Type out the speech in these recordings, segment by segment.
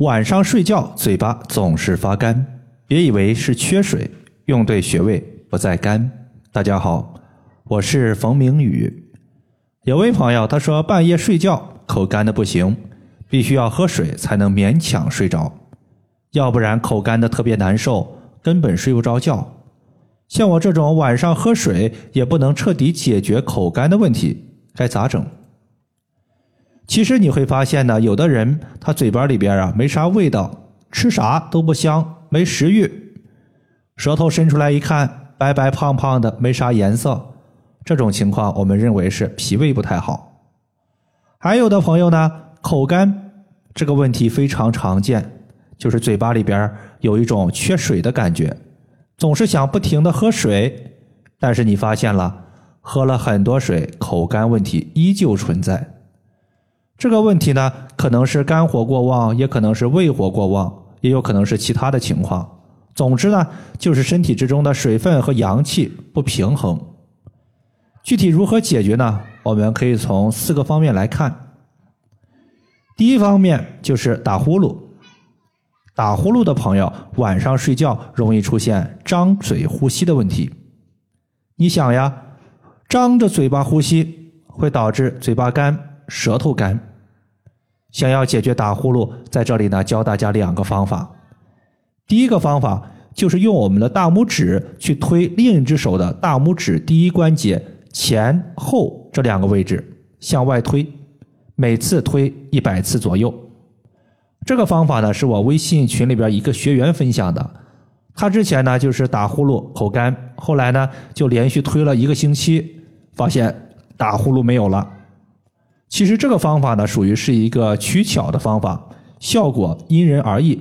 晚上睡觉嘴巴总是发干，别以为是缺水，用对穴位不再干。大家好，我是冯明宇。有位朋友他说半夜睡觉口干的不行，必须要喝水才能勉强睡着，要不然口干的特别难受，根本睡不着觉。像我这种晚上喝水也不能彻底解决口干的问题，该咋整？其实你会发现呢，有的人他嘴巴里边啊没啥味道，吃啥都不香，没食欲，舌头伸出来一看，白白胖胖的，没啥颜色。这种情况我们认为是脾胃不太好。还有的朋友呢，口干这个问题非常常见，就是嘴巴里边有一种缺水的感觉，总是想不停的喝水，但是你发现了，喝了很多水，口干问题依旧存在。这个问题呢，可能是肝火过旺，也可能是胃火过旺，也有可能是其他的情况。总之呢，就是身体之中的水分和阳气不平衡。具体如何解决呢？我们可以从四个方面来看。第一方面就是打呼噜，打呼噜的朋友晚上睡觉容易出现张嘴呼吸的问题。你想呀，张着嘴巴呼吸会导致嘴巴干、舌头干。想要解决打呼噜，在这里呢教大家两个方法。第一个方法就是用我们的大拇指去推另一只手的大拇指第一关节前后这两个位置向外推，每次推一百次左右。这个方法呢是我微信群里边一个学员分享的，他之前呢就是打呼噜口干，后来呢就连续推了一个星期，发现打呼噜没有了。其实这个方法呢，属于是一个取巧的方法，效果因人而异。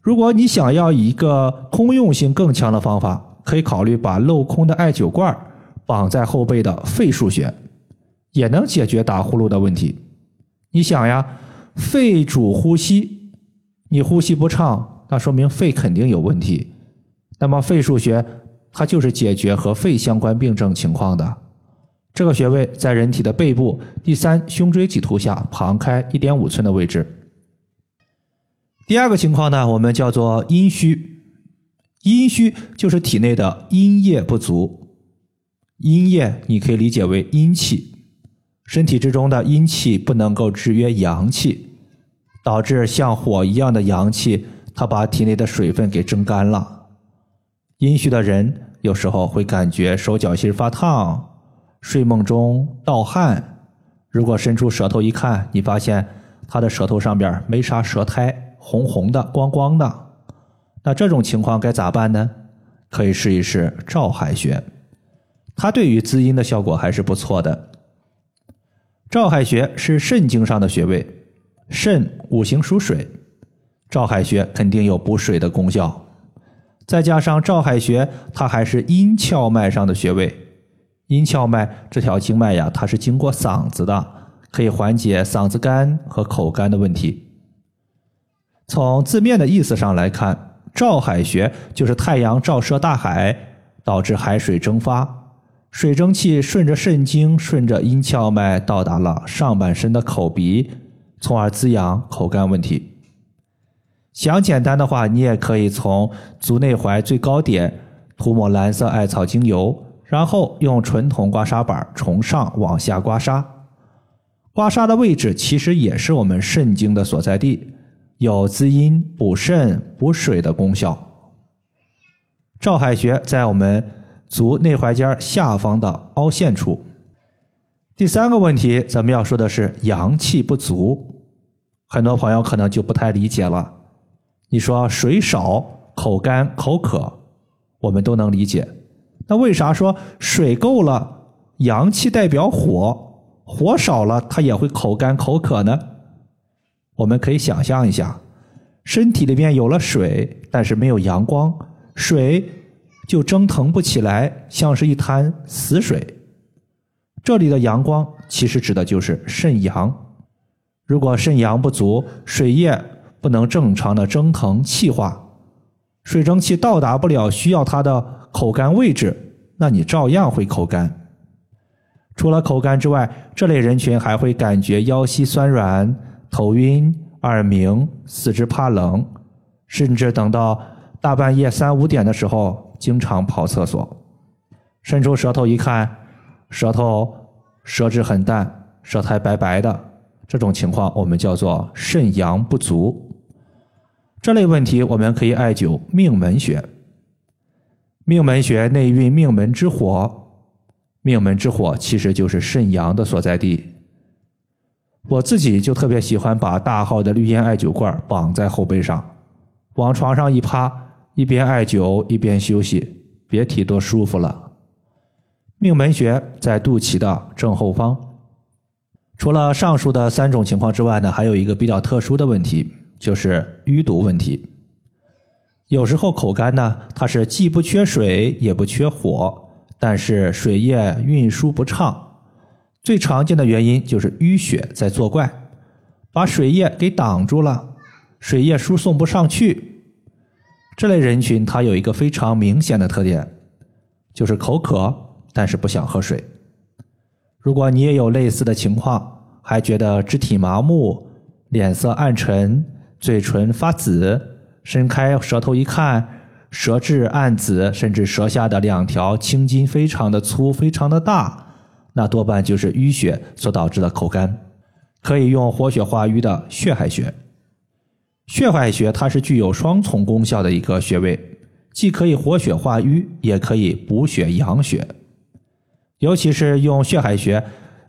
如果你想要一个通用性更强的方法，可以考虑把镂空的艾灸罐绑在后背的肺腧穴，也能解决打呼噜的问题。你想呀，肺主呼吸，你呼吸不畅，那说明肺肯定有问题。那么肺腧穴它就是解决和肺相关病症情况的。这个穴位在人体的背部第三胸椎棘突下旁开一点五寸的位置。第二个情况呢，我们叫做阴虚。阴虚就是体内的阴液不足。阴液你可以理解为阴气，身体之中的阴气不能够制约阳气，导致像火一样的阳气，它把体内的水分给蒸干了。阴虚的人有时候会感觉手脚心发烫。睡梦中盗汗，如果伸出舌头一看，你发现他的舌头上边没啥舌苔，红红的、光光的，那这种情况该咋办呢？可以试一试照海穴，它对于滋阴的效果还是不错的。照海穴是肾经上的穴位，肾五行属水，照海穴肯定有补水的功效。再加上照海穴，它还是阴窍脉上的穴位。阴窍脉这条经脉呀，它是经过嗓子的，可以缓解嗓子干和口干的问题。从字面的意思上来看，照海穴就是太阳照射大海，导致海水蒸发，水蒸气顺着肾经、顺着阴窍脉到达了上半身的口鼻，从而滋养口干问题。想简单的话，你也可以从足内踝最高点涂抹蓝色艾草精油。然后用纯铜刮痧板从上往下刮痧，刮痧的位置其实也是我们肾经的所在地，有滋阴、补肾、补水的功效。照海穴在我们足内踝尖下方的凹陷处。第三个问题，咱们要说的是阳气不足，很多朋友可能就不太理解了。你说水少、口干、口渴，我们都能理解。那为啥说水够了，阳气代表火，火少了它也会口干口渴呢？我们可以想象一下，身体里面有了水，但是没有阳光，水就蒸腾不起来，像是一滩死水。这里的阳光其实指的就是肾阳。如果肾阳不足，水液不能正常的蒸腾气化，水蒸气到达不了需要它的。口干位置，那你照样会口干。除了口干之外，这类人群还会感觉腰膝酸软、头晕、耳鸣、四肢怕冷，甚至等到大半夜三五点的时候，经常跑厕所。伸出舌头一看，舌头舌质很淡，舌苔白白的，这种情况我们叫做肾阳不足。这类问题我们可以艾灸命门穴。命门穴内蕴命门之火，命门之火其实就是肾阳的所在地。我自己就特别喜欢把大号的绿烟艾灸罐绑在后背上，往床上一趴，一边艾灸一边休息，别提多舒服了。命门穴在肚脐的正后方。除了上述的三种情况之外呢，还有一个比较特殊的问题，就是淤堵问题。有时候口干呢，它是既不缺水也不缺火，但是水液运输不畅。最常见的原因就是淤血在作怪，把水液给挡住了，水液输送不上去。这类人群他有一个非常明显的特点，就是口渴。但是不想喝水。如果你也有类似的情况，还觉得肢体麻木、脸色暗沉、嘴唇发紫，伸开舌头一看，舌质暗紫，甚至舌下的两条青筋非常的粗、非常的大，那多半就是淤血所导致的口干。可以用活血化瘀的血海穴。血海穴它是具有双重功效的一个穴位，既可以活血化瘀，也可以补血养血。尤其是用血海穴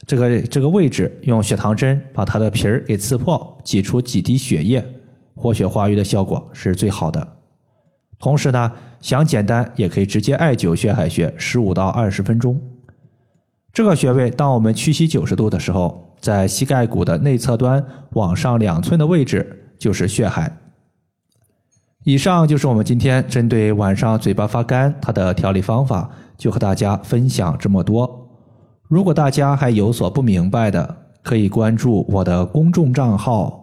这个这个位置，用血糖针把它的皮儿给刺破，挤出几滴血液，活血化瘀的效果是最好的。同时呢，想简单也可以直接艾灸血海穴十五到二十分钟。这个穴位，当我们屈膝九十度的时候，在膝盖骨的内侧端往上两寸的位置就是血海。以上就是我们今天针对晚上嘴巴发干它的调理方法。就和大家分享这么多。如果大家还有所不明白的，可以关注我的公众账号“